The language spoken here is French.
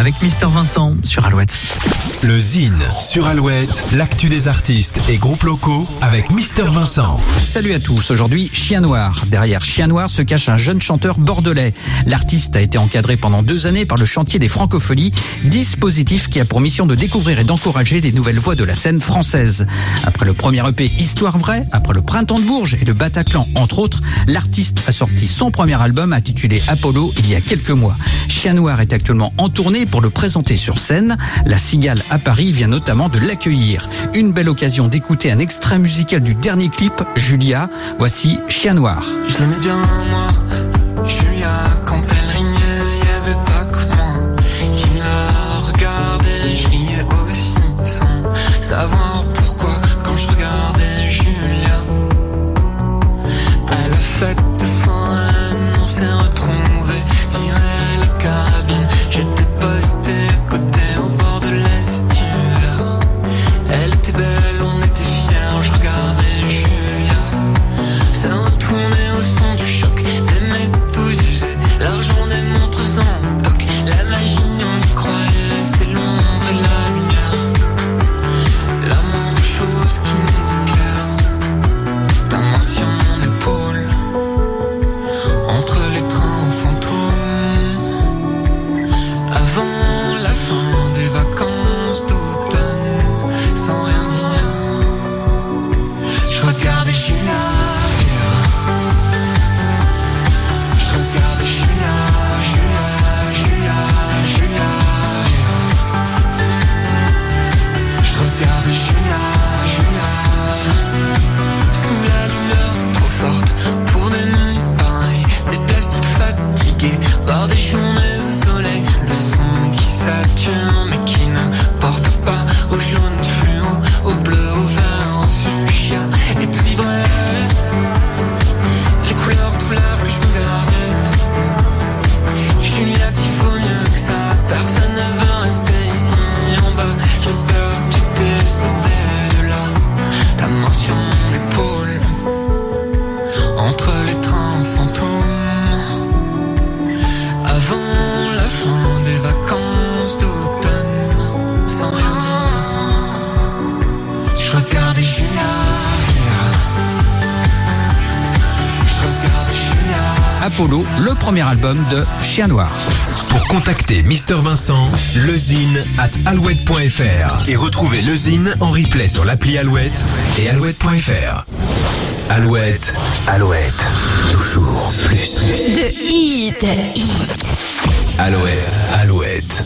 avec Mister Vincent sur Alouette. Le Zine sur Alouette, l'actu des artistes et groupes locaux avec Mister Vincent. Salut à tous, aujourd'hui Chien Noir. Derrière Chien Noir se cache un jeune chanteur bordelais. L'artiste a été encadré pendant deux années par le chantier des francopholies, dispositif qui a pour mission de découvrir et d'encourager des nouvelles voix de la scène française. Après le premier EP Histoire vraie, après le Printemps de Bourges et le Bataclan entre autres, l'artiste a sorti son premier album intitulé Apollo il y a quelques mois. Chien Noir est actuellement en tournée pour le présenter sur scène. La Cigale à Paris vient notamment de l'accueillir. Une belle occasion d'écouter un extrait musical du dernier clip, Julia. Voici Chien Noir. Je l'aimais bien, moi, Julia, quand elle rignait, y avait pas que moi qui la regardais, je riais aussi sans savoir pourquoi quand je regardais Julia. Elle a fait de fin, on s'est retrouvés, était belle, Je je. Apollo, le premier album de Chien Noir. Pour contacter Mister Vincent, lezine at alouette.fr et retrouver lezine en replay sur l'appli Alouette et alouette.fr. Alouette, Alouette, toujours plus. De hit. Alouette, Alouette.